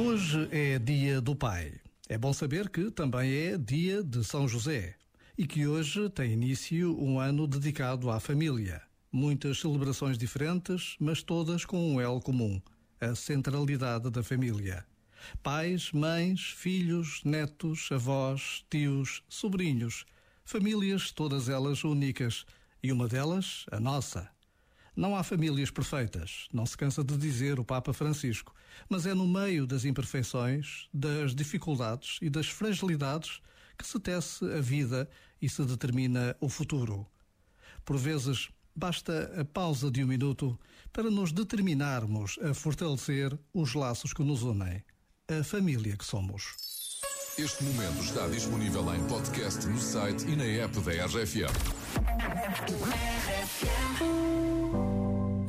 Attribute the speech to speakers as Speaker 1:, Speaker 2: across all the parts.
Speaker 1: Hoje é dia do pai. É bom saber que também é dia de São José e que hoje tem início um ano dedicado à família. Muitas celebrações diferentes, mas todas com um elo comum: a centralidade da família. Pais, mães, filhos, netos, avós, tios, sobrinhos, famílias todas elas únicas e uma delas a nossa. Não há famílias perfeitas, não se cansa de dizer o Papa Francisco, mas é no meio das imperfeições, das dificuldades e das fragilidades que se tece a vida e se determina o futuro. Por vezes, basta a pausa de um minuto para nos determinarmos a fortalecer os laços que nos unem, a família que somos.
Speaker 2: Este momento está disponível em podcast no site e na app da RFM.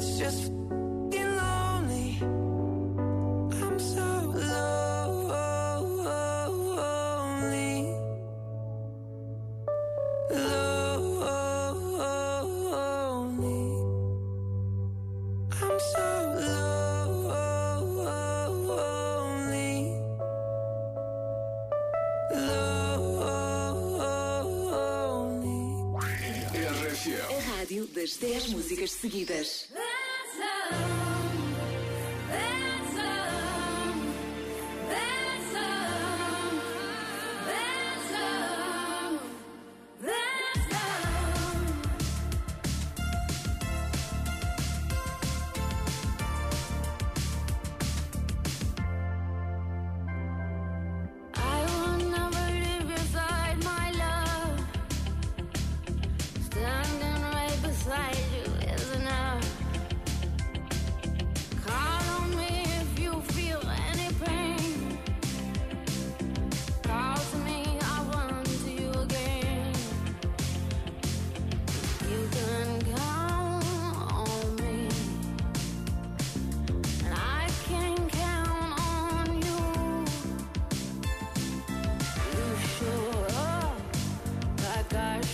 Speaker 3: Lonely. So lonely. So lonely.
Speaker 4: Rádio das 10 músicas seguidas.
Speaker 5: love.